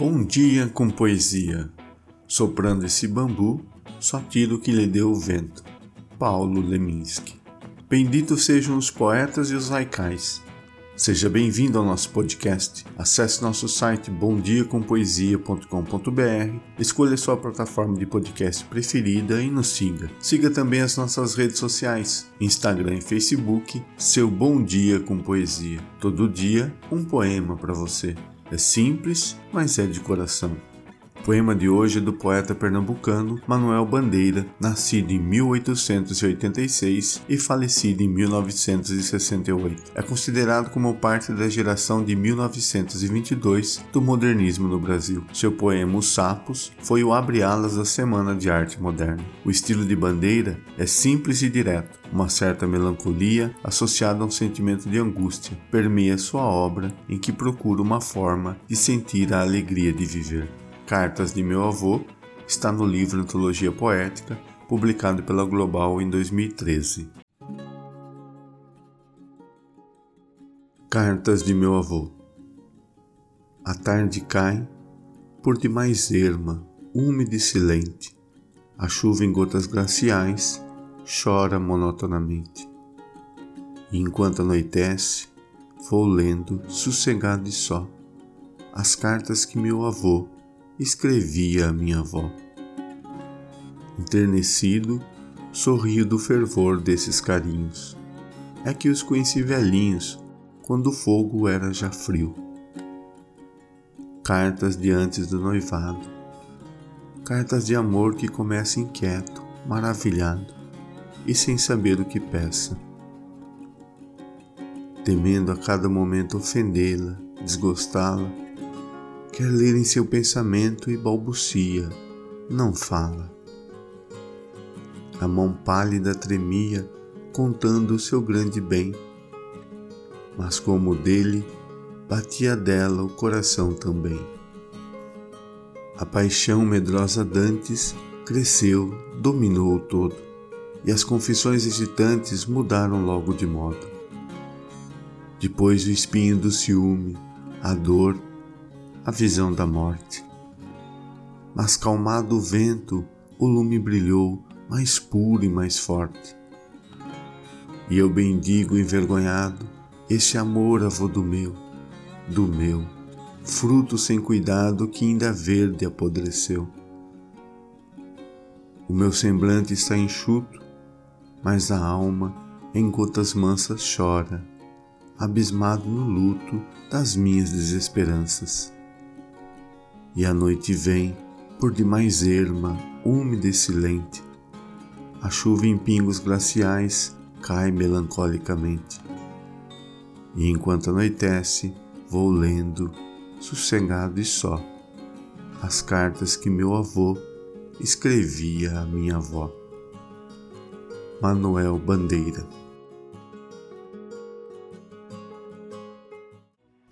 Bom dia com poesia. Soprando esse bambu, só tiro que lhe deu o vento. Paulo Leminski. Benditos sejam os poetas e os laicais. Seja bem-vindo ao nosso podcast. Acesse nosso site bomdiacompoesia.com.br, escolha sua plataforma de podcast preferida e nos siga. Siga também as nossas redes sociais, Instagram e Facebook, seu Bom Dia com Poesia. Todo dia, um poema para você. É simples, mas é de coração. Poema de hoje é do poeta pernambucano Manuel Bandeira, nascido em 1886 e falecido em 1968. É considerado como parte da geração de 1922 do modernismo no Brasil. Seu poema Os Sapos foi o abre-alas da Semana de Arte Moderna. O estilo de Bandeira é simples e direto, uma certa melancolia associada a um sentimento de angústia permeia sua obra, em que procura uma forma de sentir a alegria de viver. Cartas de Meu Avô está no livro Antologia Poética, publicado pela Global em 2013. Cartas de Meu Avô A tarde cai, por demais erma, úmida e silente. A chuva em gotas glaciais chora monotonamente. E enquanto anoitece, vou lendo, sossegado e só, as cartas que meu avô escrevia a minha avó. Enternecido, sorrio do fervor desses carinhos. É que os conheci velhinhos, quando o fogo era já frio. Cartas de antes do noivado. Cartas de amor que começa inquieto, maravilhado e sem saber o que peça. Temendo a cada momento ofendê-la, desgostá-la, quer ler em seu pensamento e balbucia, não fala. A mão pálida tremia, contando o seu grande bem, mas como dele, batia dela o coração também. A paixão medrosa dantes cresceu, dominou o todo, e as confissões hesitantes mudaram logo de modo. Depois o espinho do ciúme, a dor, a visão da morte. Mas calmado o vento, o lume brilhou mais puro e mais forte. E eu bendigo envergonhado esse amor avô do meu, do meu, fruto sem cuidado que ainda verde apodreceu. O meu semblante está enxuto, mas a alma em gotas mansas chora, abismado no luto das minhas desesperanças. E a noite vem, por demais erma, úmida e silente. A chuva em pingos glaciais cai melancolicamente. E enquanto anoitece, vou lendo, sossegado e só, as cartas que meu avô escrevia à minha avó. Manuel Bandeira